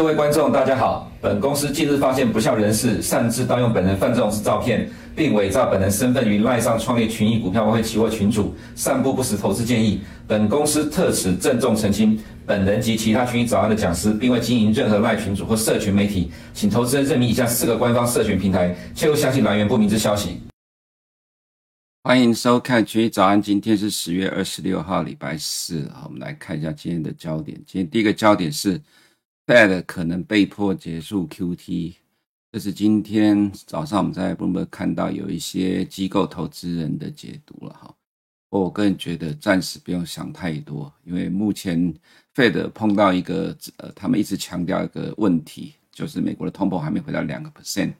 各位观众，大家好。本公司近日发现不肖人士擅自盗用本人范仲式照片，并伪造本人身份于赖上创立群益股票外汇期货群组，散布不实投资建议。本公司特此郑重澄清，本人及其他群益早安的讲师，并未经营任何赖群组或社群媒体，请投资人认明以下四个官方社群平台，切勿相信来源不明之消息。欢迎收看群益早安，今天是十月二十六号，礼拜四。好，我们来看一下今天的焦点。今天第一个焦点是。Fed 可能被迫结束 QT，这是今天早上我们在 Bloomberg 看到有一些机构投资人的解读了哈。我个人觉得暂时不用想太多，因为目前 Fed 碰到一个呃，他们一直强调一个问题，就是美国的通膨还没回到两个 percent，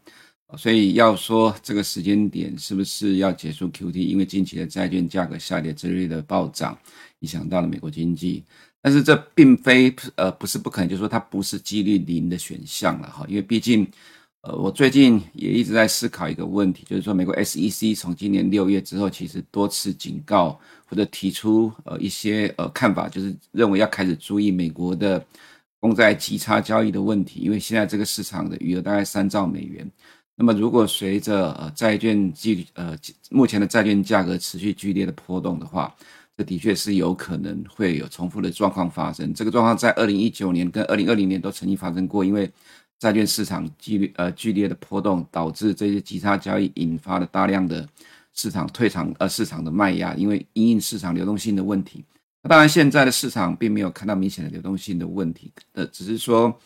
所以要说这个时间点是不是要结束 QT，因为近期的债券价格下跌，之类的暴涨，影响到了美国经济。但是这并非呃不是不可能，就是说它不是几率零的选项了哈，因为毕竟呃我最近也一直在思考一个问题，就是说美国 SEC 从今年六月之后，其实多次警告或者提出呃一些呃看法，就是认为要开始注意美国的公债极差交易的问题，因为现在这个市场的余额大概三兆美元，那么如果随着呃债券季呃目前的债券价格持续剧烈的波动的话。这的确是有可能会有重复的状况发生。这个状况在二零一九年跟二零二零年都曾经发生过，因为债券市场剧烈呃剧烈的波动，导致这些极差交易引发了大量的市场退场呃市场的卖压，因为因应市场流动性的问题。当然现在的市场并没有看到明显的流动性的问题，呃，只是说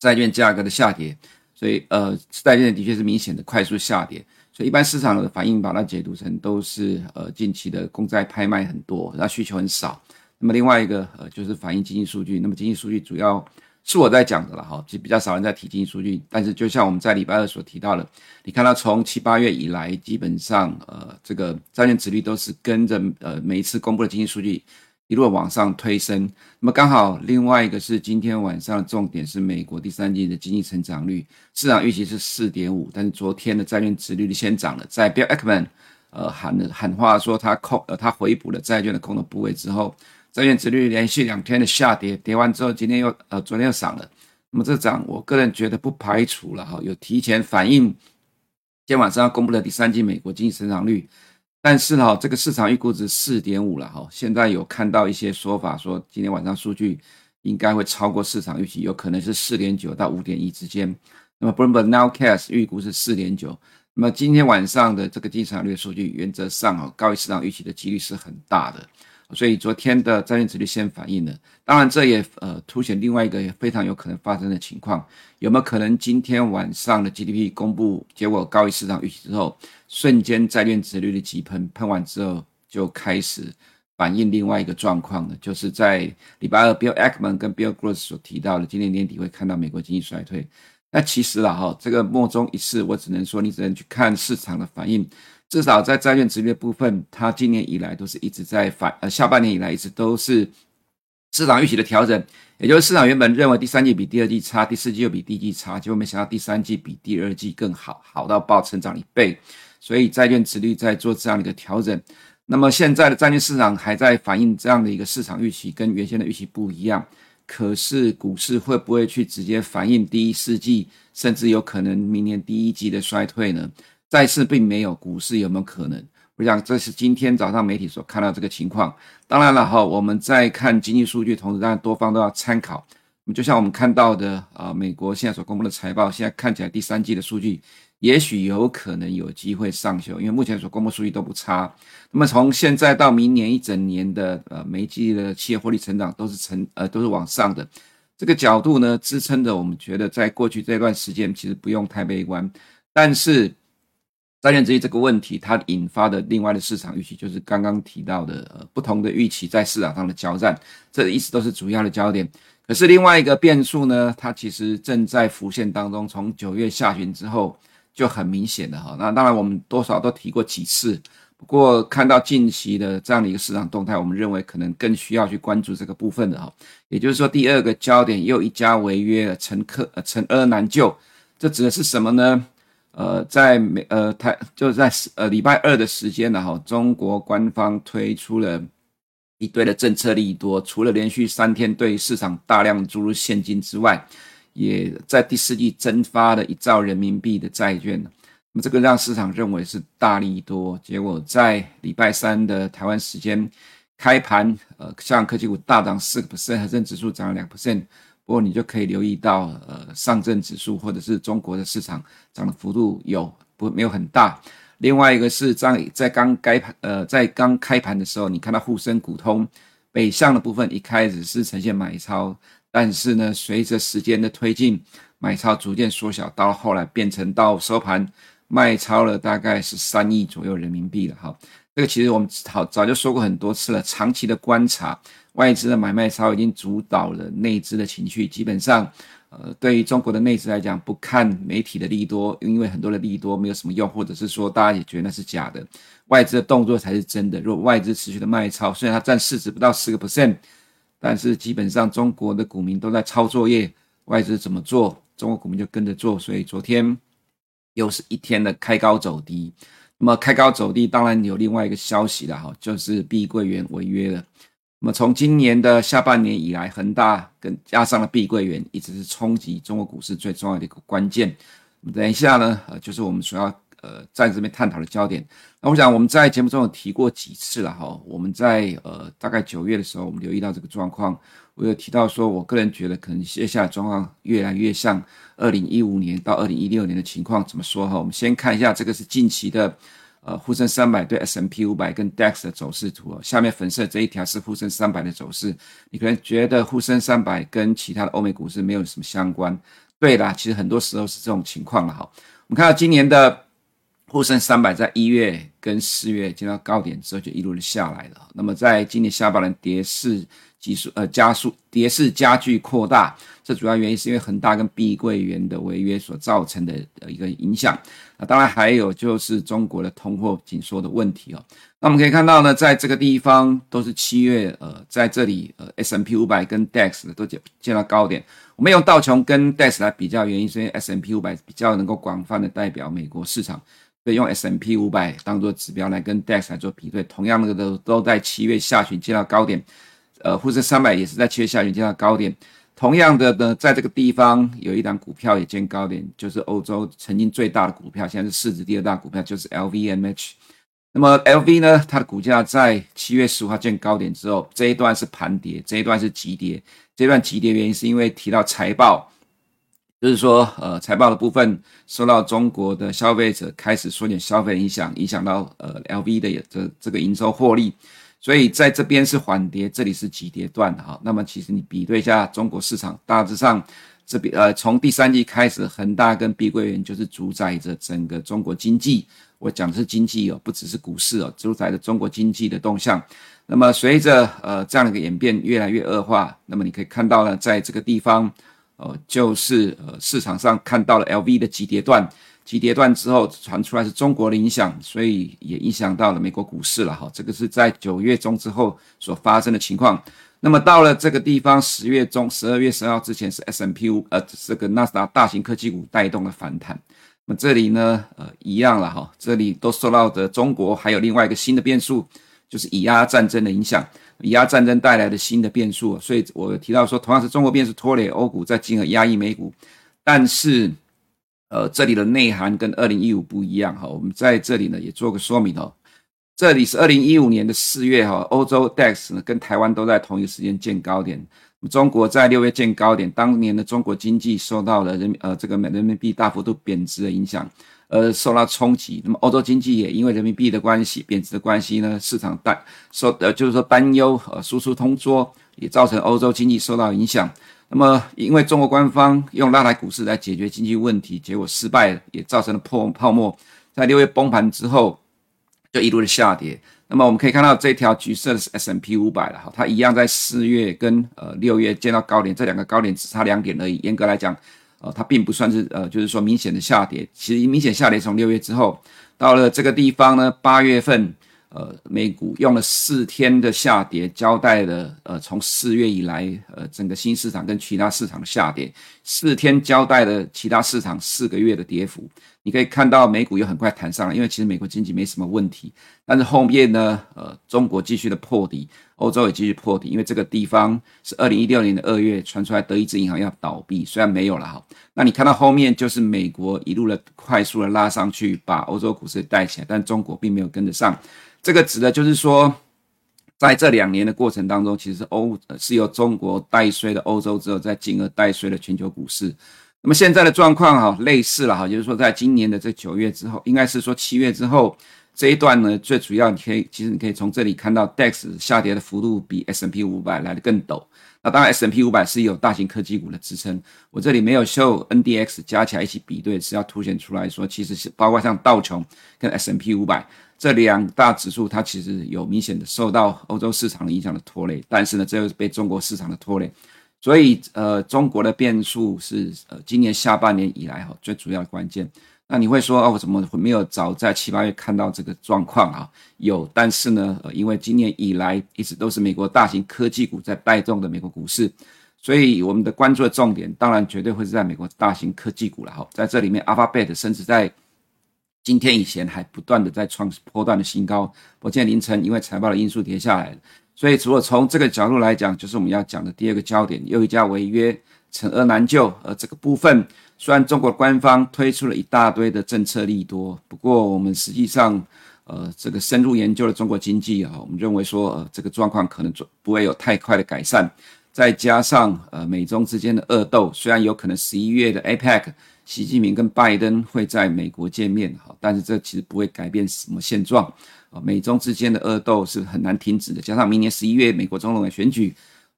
债券价格的下跌，所以呃债券的确是明显的快速下跌。一般市场的反应把它解读成都是呃近期的公债拍卖很多，然后需求很少。那么另外一个呃就是反映经济数据。那么经济数据主要是我在讲的了哈，其实比较少人在提经济数据。但是就像我们在礼拜二所提到的，你看到从七八月以来，基本上呃这个债券殖利率都是跟着呃每一次公布的经济数据。一路往上推升，那么刚好另外一个是今天晚上重点是美国第三季的经济成长率，市场预期是四点五，但是昨天的债券殖利率先涨了，在 Bill Ackman 呃喊了喊话说他空呃他回补了债券的空的部位之后，债券殖率连续两天的下跌，跌完之后今天又呃昨天又涨了，那么这涨我个人觉得不排除了哈，有提前反映今天晚上公布的第三季美国经济成长率。但是哈，这个市场预估值四点五了哈，现在有看到一些说法说，今天晚上数据应该会超过市场预期，有可能是四点九到五点一之间。那么 Bloomberg Nowcast 预估是四点九。那么今天晚上的这个经济成长率数据，原则上哈高于市场预期的几率是很大的。所以昨天的债券殖率先反应了，当然这也呃凸显另外一个非常有可能发生的情况，有没有可能今天晚上的 GDP 公布结果高于市场预期之后，瞬间债券殖利率急喷，喷完之后就开始反映另外一个状况呢？就是在礼拜二 Bill Ackman 跟 Bill Gross 所提到的，今年年底会看到美国经济衰退。那其实啦哈，这个莫衷一是，我只能说你只能去看市场的反应。至少在债券殖利率部分，它今年以来都是一直在反，呃，下半年以来一直都是市场预期的调整，也就是市场原本认为第三季比第二季差，第四季又比第一季差，结果没想到第三季比第二季更好，好到爆成长一倍，所以债券殖率在做这样的一个调整。那么现在的债券市场还在反映这样的一个市场预期，跟原先的预期不一样。可是股市会不会去直接反映第一四季，甚至有可能明年第一季的衰退呢？债市并没有，股市有没有可能？我想这是今天早上媒体所看到这个情况。当然了哈，我们在看经济数据，同时当然多方都要参考。就像我们看到的啊，美国现在所公布的财报，现在看起来第三季的数据也许有可能有机会上修，因为目前所公布数据都不差。那么从现在到明年一整年的呃每季的企业获利成长都是成呃都是往上的，这个角度呢支撑着我们觉得在过去这段时间其实不用太悲观，但是。债券殖利率这个问题，它引发的另外的市场预期，就是刚刚提到的呃不同的预期在市场上的交战，这一直都是主要的焦点。可是另外一个变数呢，它其实正在浮现当中，从九月下旬之后就很明显的哈。那当然我们多少都提过几次，不过看到近期的这样的一个市场动态，我们认为可能更需要去关注这个部分的哈。也就是说，第二个焦点又一家违约了，陈克呃陈阿难救，这指的是什么呢？呃，在美呃台就在呃礼拜二的时间呢，哈，中国官方推出了一堆的政策利多，除了连续三天对市场大量注入现金之外，也在第四季增发了一兆人民币的债券。那么这个让市场认为是大利多，结果在礼拜三的台湾时间开盘，呃，像科技股大涨四个 percent，恒生指数涨了两 percent。不过你就可以留意到，呃，上证指数或者是中国的市场涨的幅度有不没有很大。另外一个是在在刚开盘，呃，在刚开盘的时候，你看到沪深股通北向的部分一开始是呈现买超，但是呢，随着时间的推进，买超逐渐缩小，到后来变成到收盘卖超了大概是三亿左右人民币了。哈，这个其实我们好早就说过很多次了，长期的观察。外资的买卖超已经主导了内资的情绪，基本上，呃，对于中国的内资来讲，不看媒体的利多，因为很多的利多没有什么用，或者是说大家也觉得那是假的，外资的动作才是真的。如果外资持续的卖超，虽然它占市值不到十个 percent，但是基本上中国的股民都在抄作业，外资怎么做，中国股民就跟着做，所以昨天又是一天的开高走低。那么开高走低，当然有另外一个消息了哈，就是碧桂园违约了。那么从今年的下半年以来，恒大跟加上了碧桂园，一直是冲击中国股市最重要的一个关键。等一下呢，呃，就是我们所要呃在这边探讨的焦点。那我想我们在节目中有提过几次了哈。我们在呃大概九月的时候，我们留意到这个状况，我有提到说，我个人觉得可能接下来状况越来越像二零一五年到二零一六年的情况。怎么说哈？我们先看一下这个是近期的。呃，沪深三百对 S&P 五百跟 DAX 的走势图哦，下面粉色这一条是沪深三百的走势。你可能觉得沪深三百跟其他的欧美股市没有什么相关，对啦，其实很多时候是这种情况了哈。我们看到今年的沪深三百在一月跟四月见到高点之后就一路的下来了，那么在今年下半年跌势。急速呃加速跌势加剧扩大，这主要原因是因为恒大跟碧桂园的违约所造成的呃一个影响。那当然还有就是中国的通货紧缩的问题哦。那我们可以看到呢，在这个地方都是七月呃在这里呃 S M P 五百跟 DAX 都见见到高点。我们用道琼跟 DAX 来比较，原因是因为 S M P 五百比较能够广泛的代表美国市场，所以用 S M P 五百当做指标来跟 DAX 来做比对。同样的都都在七月下旬见到高点。呃，沪深三百也是在七月下旬见到高点。同样的呢，在这个地方有一档股票也见高点，就是欧洲曾经最大的股票，现在是市值第二大股票，就是 LVMH。那么 LV 呢，它的股价在七月十五号见高点之后，这一段是盘跌，这一段是急跌。这段急跌原因是因为提到财报，就是说，呃，财报的部分受到中国的消费者开始缩减消费影响，影响到呃 LV 的这这个营收获利。所以在这边是缓跌，这里是急跌段哈。那么其实你比对一下中国市场，大致上这边呃从第三季开始，恒大跟碧桂园就是主宰着整个中国经济。我讲的是经济哦，不只是股市哦，主宰着中国经济的动向。那么随着呃这样的一个演变越来越恶化，那么你可以看到呢，在这个地方，呃就是呃市场上看到了 LV 的急跌段。急跌段之后传出来是中国的影响，所以也影响到了美国股市了哈。这个是在九月中之后所发生的情况。那么到了这个地方，十月中、十二月十号之前是 S M P 五呃这个纳斯达大型科技股带动的反弹。那么这里呢呃一样了哈，这里都受到的中国还有另外一个新的变数，就是以阿战争的影响，以阿战争带来的新的变数。所以我提到说，同样是中国变数拖累欧股，在进而压抑美股，但是。呃，这里的内涵跟二零一五不一样哈，我们在这里呢也做个说明哦。这里是二零一五年的四月哈，欧洲 DAX 呢跟台湾都在同一个时间见高点。中国在六月见高点，当年的中国经济受到了人呃这个人民币大幅度贬值的影响，而受到冲击。那么欧洲经济也因为人民币的关系贬值的关系呢，市场担受呃就是说担忧呃输出通缩，也造成欧洲经济受到影响。那么，因为中国官方用拉抬股市来解决经济问题，结果失败，也造成了破泡沫。在六月崩盘之后，就一路的下跌。那么我们可以看到这条橘色的是 S&P 五百了哈，它一样在四月跟呃六月见到高点，这两个高点只差两点而已。严格来讲，呃，它并不算是呃，就是说明显的下跌。其实明显下跌从六月之后，到了这个地方呢，八月份。呃，美股用了四天的下跌，交代了呃，从四月以来，呃，整个新市场跟其他市场的下跌，四天交代了其他市场四个月的跌幅。你可以看到美股又很快弹上来，因为其实美国经济没什么问题。但是后面呢，呃，中国继续的破底，欧洲也继续破底，因为这个地方是二零一六年的二月传出来德意志银行要倒闭，虽然没有了哈。那你看到后面就是美国一路的快速的拉上去，把欧洲股市带起来，但中国并没有跟得上。这个指的就是说，在这两年的过程当中，其实欧是由中国带衰的欧洲之后，再进而带衰了全球股市。那么现在的状况哈，类似了哈，就是说在今年的这九月之后，应该是说七月之后这一段呢，最主要你可以其实你可以从这里看到 DAX 下跌的幅度比 S&P 五百来得更陡。那当然 S&P 五百是有大型科技股的支撑，我这里没有秀 NDX 加起来一起比对，是要凸显出来说，其实是包括像道琼跟 S&P 五百这两大指数，它其实有明显的受到欧洲市场影响的拖累，但是呢，这又被中国市场的拖累。所以，呃，中国的变数是呃，今年下半年以来哈最主要的关键。那你会说哦，我怎么没有早在七八月看到这个状况啊？有，但是呢，呃，因为今年以来一直都是美国大型科技股在带动的美国股市，所以我们的关注的重点当然绝对会是在美国大型科技股了哈。在这里面，Alphabet 甚至在今天以前还不断的在创波段的新高，我今天凌晨因为财报的因素跌下来。所以，除了从这个角度来讲，就是我们要讲的第二个焦点，又一家违约，惩恶难救。而这个部分，虽然中国官方推出了一大堆的政策利多，不过我们实际上，呃，这个深入研究了中国经济啊，我们认为说，呃，这个状况可能不会有太快的改善。再加上，呃，美中之间的恶斗，虽然有可能十一月的 APEC，习近平跟拜登会在美国见面，哈，但是这其实不会改变什么现状。啊，美中之间的恶斗是很难停止的，加上明年十一月美国总统的选举，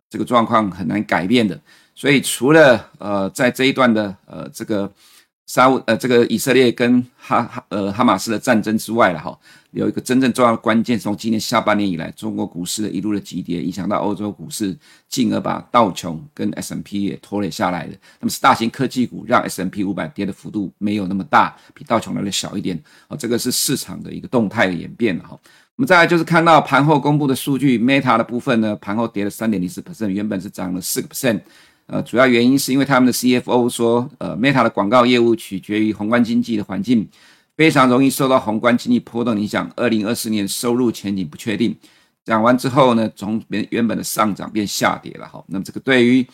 这个状况很难改变的。所以，除了呃，在这一段的呃这个。沙乌呃，这个以色列跟哈哈呃哈马斯的战争之外了哈，有一个真正重要的关键，从今年下半年以来，中国股市的一路的急跌，影响到欧洲股市，进而把道琼跟 S M P 也拖累下来的。那么是大型科技股让 S M P 五百跌的幅度没有那么大，比道琼来的小一点。哦，这个是市场的一个动态的演变了哈。我们再来就是看到盘后公布的数据，Meta 的部分呢，盘后跌了三点零四 percent，原本是涨了四个 percent。呃，主要原因是因为他们的 CFO 说，呃，Meta 的广告业务取决于宏观经济的环境，非常容易受到宏观经济波动影响。二零二四年收入前景不确定。讲完之后呢，从原原本的上涨变下跌了哈。那么这个对于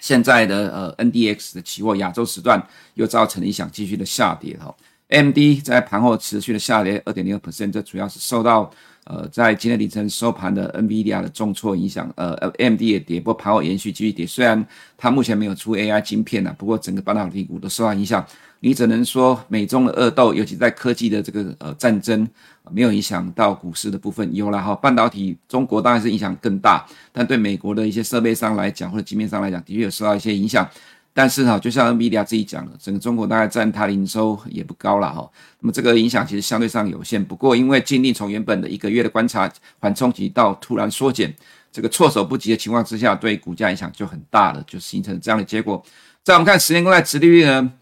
现在的呃 NDX 的期货亚洲时段又造成影响，继续的下跌哈。MD 在盘后持续的下跌二点零二 percent，这主要是受到。呃，在今天凌晨收盘的 NVIDIA 的重挫影响，呃，AMD 也跌，不过盘后延续继续跌。虽然它目前没有出 AI 晶片呐，不过整个半导体股都受到影响。你只能说美中的恶斗，尤其在科技的这个呃战争，没有影响到股市的部分。有了哈，半导体中国当然是影响更大，但对美国的一些设备商来讲或者晶片商来讲，的确有受到一些影响。但是哈，就像 NVIDIA 自己讲的，整个中国大概占它的营收也不高了哈。那么这个影响其实相对上有限。不过因为禁令从原本的一个月的观察缓冲期到突然缩减，这个措手不及的情况之下，对股价影响就很大了，就形成这样的结果。再我们看十年公债殖利率呢，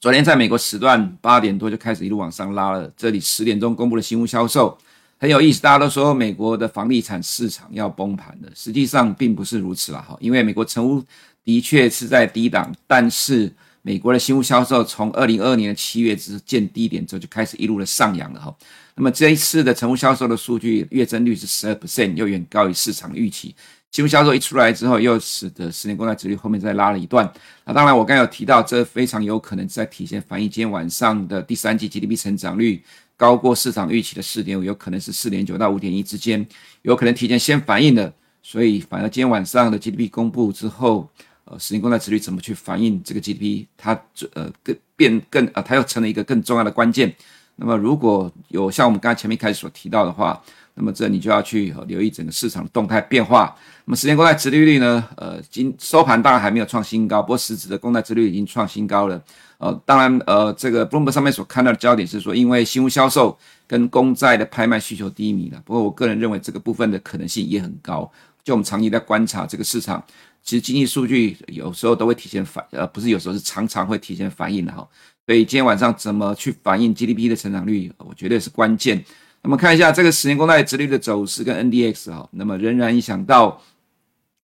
昨天在美国时段八点多就开始一路往上拉了。这里十点钟公布的新屋销售很有意思，大家都说美国的房地产市场要崩盘的，实际上并不是如此了哈，因为美国成屋。的确是在低档，但是美国的新屋销售从二零二二年的七月之见低点之后就开始一路的上扬了哈。那么这一次的成屋销售的数据月增率是十二 percent，又远高于市场预期。新屋销售一出来之后，又使得十年公债殖率后面再拉了一段。那当然，我刚才有提到，这非常有可能在体现反映今天晚上的第三季 GDP 成长率高过市场预期的四点五，有可能是四点九到五点一之间，有可能提前先反映了。所以，反而今天晚上的 GDP 公布之后。呃，十年公债殖率怎么去反映这个 GDP？它呃更变更啊，它又成了一个更重要的关键。那么如果有像我们刚才前面开始所提到的话，那么这你就要去留意整个市场的动态变化。那么十年公债殖利率呢？呃，今收盘当然还没有创新高，不过实质的公债殖率已经创新高了。呃，当然呃，这个 Bloomberg 上面所看到的焦点是说，因为新屋销售跟公债的拍卖需求低迷了。不过我个人认为这个部分的可能性也很高。就我们长期在观察这个市场。其实经济数据有时候都会提前反，呃，不是有时候是常常会提前反映的哈。所以今天晚上怎么去反映 GDP 的成长率，我觉得是关键。那么看一下这个十年公债殖率的走势跟 NDX 哈，那么仍然影响到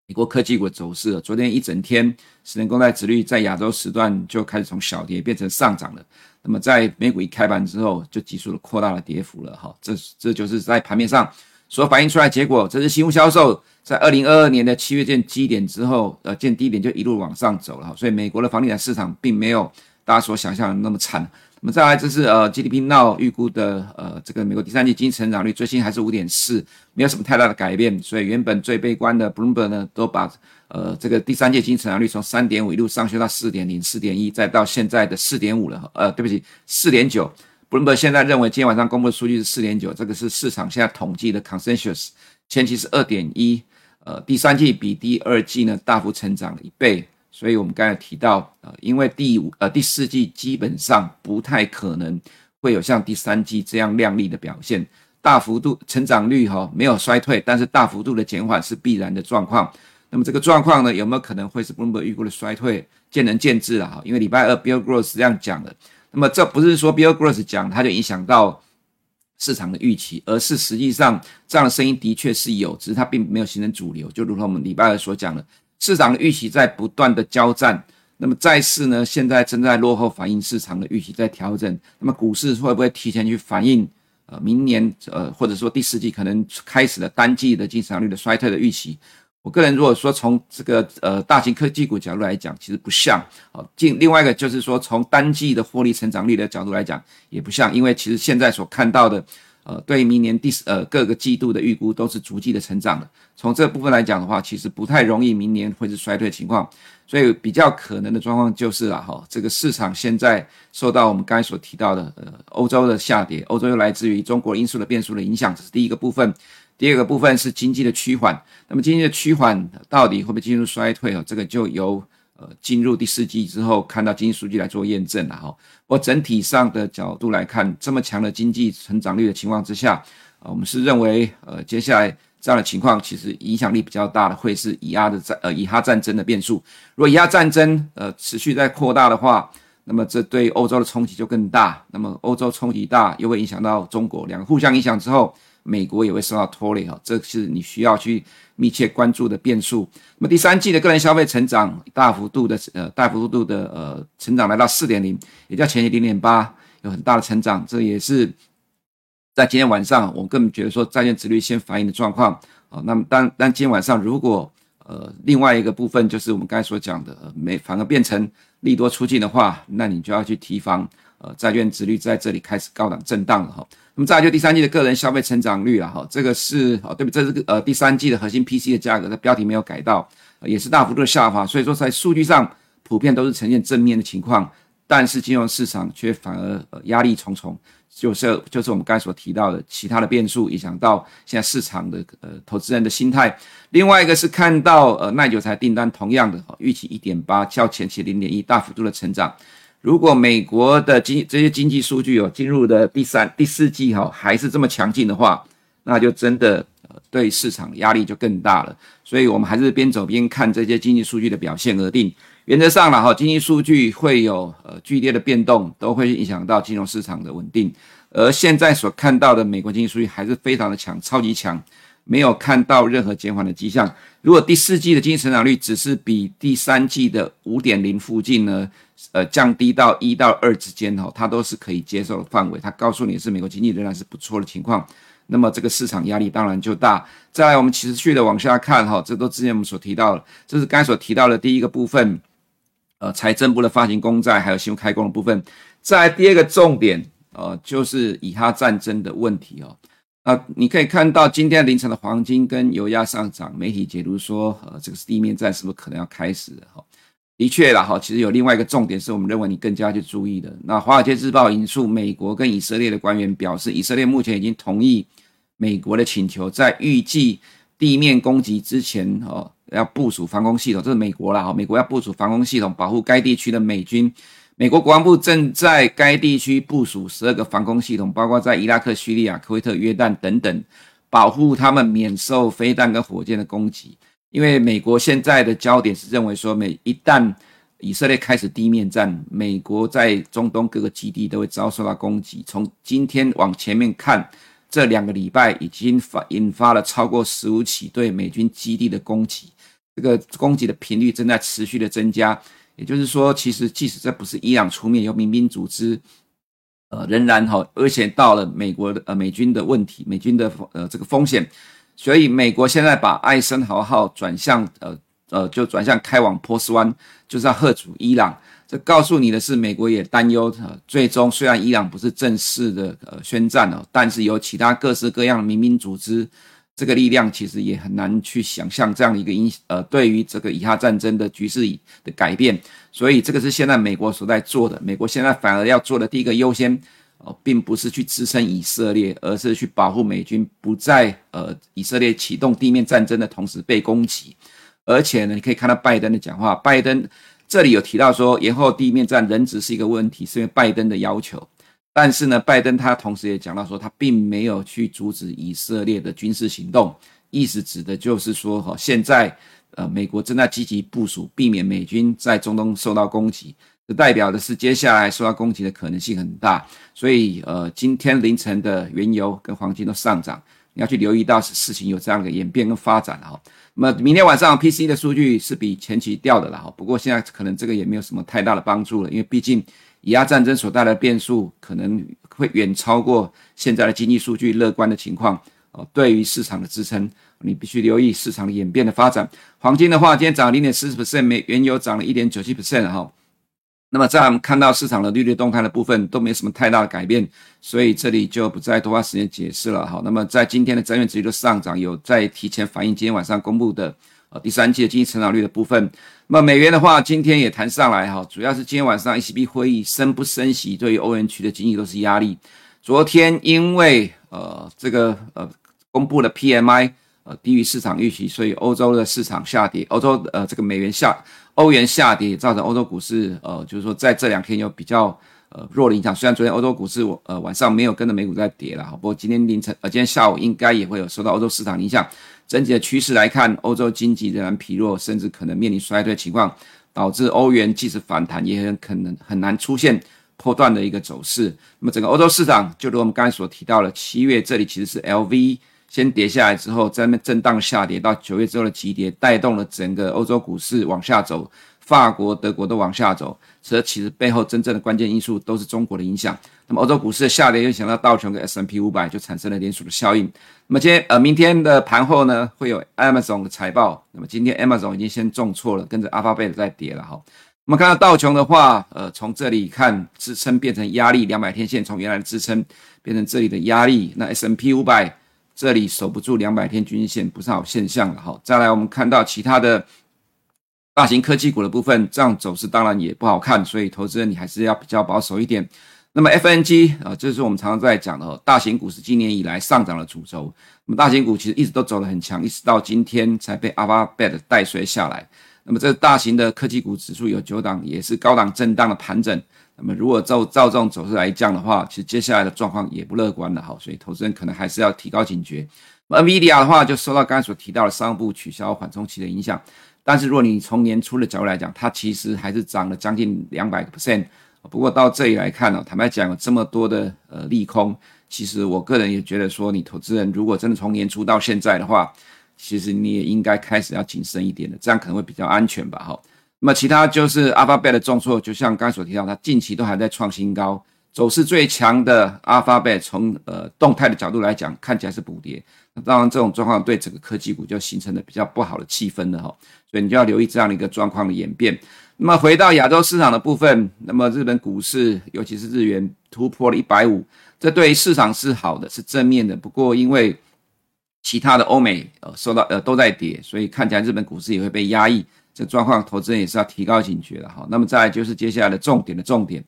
美国科技股的走势。昨天一整天，十年公债殖率在亚洲时段就开始从小跌变成上涨了。那么在美股一开盘之后，就急速的扩大了跌幅了。哈，这这就是在盘面上所反映出来结果。这是新屋销售在二零二二年的七月见基点之后，呃，见低点就一路往上走了。所以美国的房地产市场并没有大家所想象的那么惨。那么再来，这是呃 GDP Now 预估的呃这个美国第三季经济成长率最新还是五点四，没有什么太大的改变。所以原本最悲观的 Bloomberg 呢，都把呃这个第三季经济成长率从三点五一路上修到四点零、四点一，再到现在的四点五了。呃，对不起，四点九。Bloomberg 现在认为今天晚上公布的数据是四点九，这个是市场现在统计的 consensus，前期是二点一。呃，第三季比第二季呢大幅成长了一倍。所以我们刚才提到，呃，因为第五呃第四季基本上不太可能会有像第三季这样亮丽的表现，大幅度成长率哈没有衰退，但是大幅度的减缓是必然的状况。那么这个状况呢，有没有可能会是 Bloomberg 预估的衰退？见仁见智了哈。因为礼拜二 Bill Gross 是这样讲的，那么这不是说 Bill Gross 讲它就影响到市场的预期，而是实际上这样的声音的确是有，只是它并没有形成主流。就如同我们礼拜二所讲的。市场的预期在不断的交战，那么债市呢，现在正在落后反映市场的预期在调整，那么股市会不会提前去反映呃明年呃或者说第四季可能开始的单季的经济成长率的衰退的预期？我个人如果说从这个呃大型科技股角度来讲，其实不像。好，另另外一个就是说从单季的获利成长率的角度来讲，也不像，因为其实现在所看到的。呃，对明年第呃各个季度的预估都是逐季的成长的。从这部分来讲的话，其实不太容易明年会是衰退情况。所以比较可能的状况就是啊，哈，这个市场现在受到我们刚才所提到的呃欧洲的下跌，欧洲又来自于中国因素的变数的影响，这是第一个部分。第二个部分是经济的趋缓。那么经济的趋缓到底会不会进入衰退？哦，这个就由呃进入第四季之后看到经济数据来做验证了哈。我整体上的角度来看，这么强的经济成长率的情况之下，啊，我们是认为，呃，接下来这样的情况其实影响力比较大的会是以阿的战，呃，以哈战争的变数。如果以哈战争，呃，持续在扩大的话，那么这对欧洲的冲击就更大。那么欧洲冲击大，又会影响到中国，两个互相影响之后，美国也会受到拖累哈。这是你需要去密切关注的变数。那么第三季的个人消费成长大幅度的呃大幅度的呃成长来到四点零，也叫前期零点八，有很大的成长。这也是在今天晚上，我更觉得说债券殖率先反映的状况啊。那么当但今天晚上如果呃另外一个部分就是我们刚才所讲的没反而变成利多出尽的话，那你就要去提防呃债券殖率在这里开始高档震荡了哈。那么再就第三季的个人消费成长率了哈，这个是哦对不？这是呃第三季的核心 PC 的价格，它标题没有改到，也是大幅度的下滑，所以说在数据上普遍都是呈现正面的情况，但是金融市场却反而呃压力重重，就是就是我们刚才所提到的其他的变数影响到现在市场的呃投资人的心态。另外一个是看到呃耐久财订单同样的预期一点八，较前期零点一大幅度的成长。如果美国的经这些经济数据有进入的第三、第四季哈还是这么强劲的话，那就真的对市场压力就更大了。所以我们还是边走边看这些经济数据的表现而定。原则上了哈，经济数据会有呃剧烈的变动，都会影响到金融市场的稳定。而现在所看到的美国经济数据还是非常的强，超级强，没有看到任何减缓的迹象。如果第四季的经济成长率只是比第三季的五点零附近呢，呃，降低到一到二之间哈，它都是可以接受的范围。它告诉你是美国经济仍然是不错的情况，那么这个市场压力当然就大。再来，我们持续的往下看哈，这都之前我们所提到的，这是刚才所提到的第一个部分，呃，财政部的发行公债还有新开工的部分。再来第二个重点，呃，就是以哈战争的问题哦。啊，你可以看到今天凌晨的黄金跟油价上涨，媒体解读说，呃，这个是地面战是不是可能要开始了？哈，的确啦，哈，其实有另外一个重点是我们认为你更加去注意的。那《华尔街日报》引述美国跟以色列的官员表示，以色列目前已经同意美国的请求，在预计地面攻击之前，哦，要部署防空系统，这是美国啦，哈，美国要部署防空系统，保护该地区的美军。美国国防部正在该地区部署十二个防空系统，包括在伊拉克、叙利亚、科威特、约旦等等，保护他们免受飞弹跟火箭的攻击。因为美国现在的焦点是认为说，每一旦以色列开始地面战，美国在中东各个基地都会遭受到攻击。从今天往前面看，这两个礼拜已经发引发了超过十五起对美军基地的攻击。这个攻击的频率正在持续的增加。也就是说，其实即使这不是伊朗出面，由民兵组织，呃，仍然哈，而且到了美国的呃美军的问题，美军的呃这个风险，所以美国现在把艾森豪号转向呃呃就转向开往波斯湾，就是要吓阻伊朗。这告诉你的是，美国也担忧，呃，最终虽然伊朗不是正式的呃宣战哦，但是有其他各式各样的民兵组织，这个力量其实也很难去想象这样的一个影呃，对于这个以哈战争的局势的改变。所以这个是现在美国所在做的。美国现在反而要做的第一个优先哦，并不是去支撑以色列，而是去保护美军不在呃以色列启动地面战争的同时被攻击。而且呢，你可以看到拜登的讲话，拜登。这里有提到说，延后地面战仍只是一个问题，是因为拜登的要求。但是呢，拜登他同时也讲到说，他并没有去阻止以色列的军事行动，意思指的就是说，哈，现在呃，美国正在积极部署，避免美军在中东受到攻击。这代表的是接下来受到攻击的可能性很大。所以，呃，今天凌晨的原油跟黄金都上涨，你要去留意到事情有这样的演变跟发展哈。那么明天晚上 P C 的数据是比前期掉的了哈，不过现在可能这个也没有什么太大的帮助了，因为毕竟以哈战争所带来的变数可能会远超过现在的经济数据乐观的情况哦。对于市场的支撑，你必须留意市场的演变的发展。黄金的话，今天涨零点四十 percent，美原油涨了一点九七 percent 哈。那么在我们看到市场的利率动态的部分都没什么太大的改变，所以这里就不再多花时间解释了哈。那么在今天的债券殖利率的上涨，有在提前反映今天晚上公布的呃第三季的经济成长率的部分。那美元的话，今天也谈上来哈，主要是今天晚上 ECB 会议升不升息，对于欧元区的经济都是压力。昨天因为呃这个呃公布了 PMI 呃低于市场预期，所以欧洲的市场下跌，欧洲呃这个美元下。欧元下跌，造成欧洲股市，呃，就是说在这两天有比较呃弱的影响。虽然昨天欧洲股市我呃晚上没有跟着美股在跌了，不过今天凌晨呃今天下午应该也会有受到欧洲市场影响。整体的趋势来看，欧洲经济仍然疲弱，甚至可能面临衰退情况，导致欧元即使反弹，也很可能很难出现破段的一个走势。那么整个欧洲市场，就如我们刚才所提到的，七月这里其实是 LV。先跌下来之后，在那震荡下跌到九月之后的急跌，带动了整个欧洲股市往下走，法国、德国都往下走。这其实背后真正的关键因素都是中国的影响。那么欧洲股市的下跌，又想到道琼跟 S M P 五百就产生了连锁的效应。那么今天呃，明天的盘后呢，会有 Amazon 的财报。那么今天 Amazon 已经先重挫了，跟着 Alphabet 在跌了哈。我们看到道琼的话，呃，从这里看支撑变成压力，两百天线从原来的支撑变成这里的压力。那 S M P 五百。这里守不住两百天均线，不是好现象了哈。再来，我们看到其他的大型科技股的部分，这样走势当然也不好看，所以投资人你还是要比较保守一点。那么 FNG 啊，这是我们常常在讲的，大型股是今年以来上涨的主轴。那么大型股其实一直都走得很强，一直到今天才被 Alphabet 带衰下来。那么这大型的科技股指数有九档，也是高档震荡的盘整。那么，如果照照这种走势来讲的话，其实接下来的状况也不乐观了哈，所以投资人可能还是要提高警觉。NVIDIA 的话，就受到刚才所提到的商务部取消缓冲期的影响，但是如果你从年初的角度来讲，它其实还是涨了将近两百个 percent。不过到这里来看呢，坦白讲有这么多的呃利空，其实我个人也觉得说，你投资人如果真的从年初到现在的话，其实你也应该开始要谨慎一点的，这样可能会比较安全吧哈。那么其他就是 Alphabet 的重挫，就像刚才所提到，它近期都还在创新高，走势最强的 Alphabet 从呃动态的角度来讲，看起来是补跌。当然这种状况对整个科技股就形成了比较不好的气氛了哈，所以你就要留意这样的一个状况的演变。那么回到亚洲市场的部分，那么日本股市尤其是日元突破了一百五，这对于市场是好的，是正面的。不过因为其他的欧美呃受到呃都在跌，所以看起来日本股市也会被压抑。这状况，投资人也是要提高警觉的哈。那么再来就是接下来的重点的重点，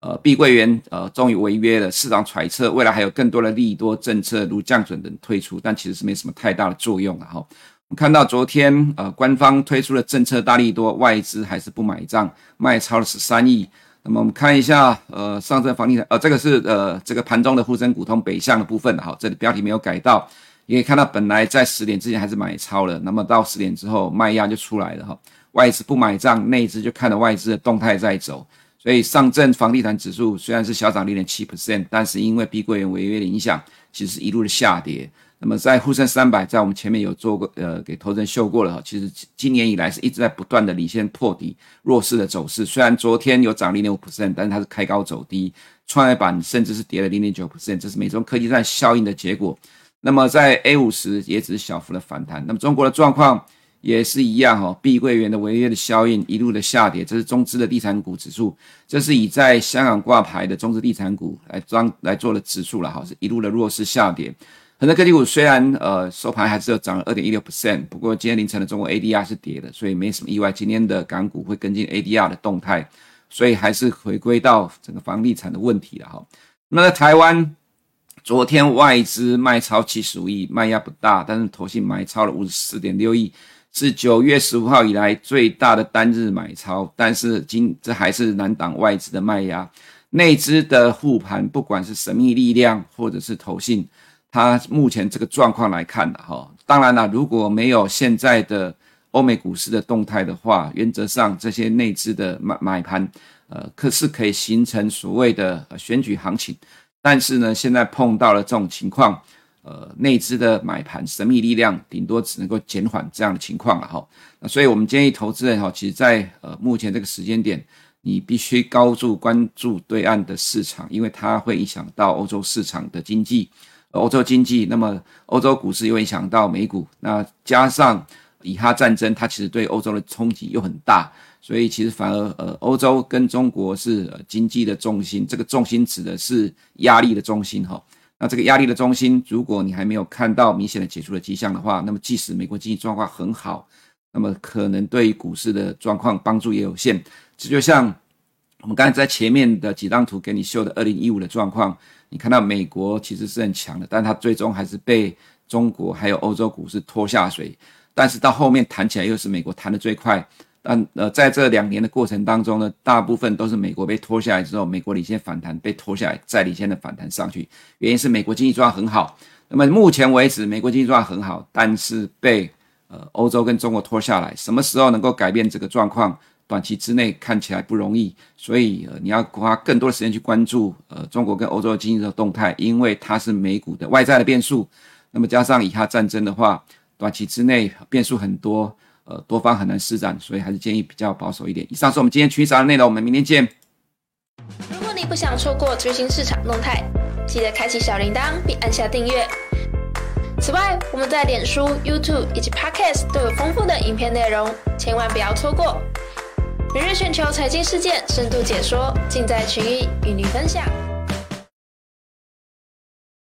呃，碧桂园呃终于违约了，市场揣测未来还有更多的利多政策如降准等推出，但其实是没什么太大的作用了哈。我看到昨天呃官方推出的政策大利多，外资还是不买账，卖超了十三亿。那么我们看一下呃上证房地产呃这个是呃这个盘中的沪深股通北向的部分哈，这里标题没有改到，也可以看到本来在十点之前还是买超了，那么到十点之后卖压就出来了哈。外资不买账，内资就看着外资的动态在走，所以上证房地产指数虽然是小涨零点七 percent，但是因为碧桂园违约的影响，其实是一路的下跌。那么在沪深三百，在我们前面有做过，呃，给投资人秀过了哈。其实今年以来是一直在不断的领先破底弱势的走势。虽然昨天有涨零点五 percent，但是它是开高走低，创业板甚至是跌了零点九 percent，这是美中科技战效应的结果。那么在 A 五十也只是小幅的反弹。那么中国的状况也是一样哈，碧桂园的违约的效应一路的下跌，这是中资的地产股指数，这是以在香港挂牌的中资地产股来装来做的指数了哈，是一路的弱势下跌。很多科技股虽然呃收盘还是有涨了二点一六 percent，不过今天凌晨的中国 ADR 是跌的，所以没什么意外。今天的港股会跟进 ADR 的动态，所以还是回归到整个房地产的问题了哈。那在台湾，昨天外资卖超七十五亿，卖压不大，但是投信买超了五十四点六亿，是九月十五号以来最大的单日买超，但是今这还是难挡外资的卖压。内资的护盘，不管是神秘力量或者是投信。它目前这个状况来看的哈，当然了，如果没有现在的欧美股市的动态的话，原则上这些内资的买买盘，呃，可是可以形成所谓的选举行情。但是呢，现在碰到了这种情况，呃，内资的买盘神秘力量顶多只能够减缓这样的情况了哈。那所以我们建议投资人哈，其实在呃目前这个时间点，你必须高度关注对岸的市场，因为它会影响到欧洲市场的经济。欧洲经济，那么欧洲股市又影响到美股，那加上以哈战争，它其实对欧洲的冲击又很大，所以其实反而呃，欧洲跟中国是经济的重心，这个重心指的是压力的中心哈。那这个压力的中心，如果你还没有看到明显的解除的迹象的话，那么即使美国经济状况很好，那么可能对于股市的状况帮助也有限。这就像我们刚才在前面的几张图给你秀的二零一五的状况。你看到美国其实是很强的，但它最终还是被中国还有欧洲股市拖下水。但是到后面弹起来又是美国弹得最快。但呃，在这两年的过程当中呢，大部分都是美国被拖下来之后，美国领先反弹，被拖下来再领先的反弹上去。原因是美国经济状况很好。那么目前为止，美国经济状况很好，但是被呃欧洲跟中国拖下来。什么时候能够改变这个状况？短期之内看起来不容易，所以呃你要花更多的时间去关注呃中国跟欧洲的经济的动态，因为它是美股的外在的变数。那么加上以哈战争的话，短期之内变数很多，呃多方很难施展，所以还是建议比较保守一点。以上是我们今天群益早安的内容，我们明天见。如果你不想错过最新市场动态，记得开启小铃铛并按下订阅。此外，我们在脸书、YouTube 以及 Podcast 都有丰富的影片内容，千万不要错过。每日全球财经事件深度解说，尽在群益与你分享。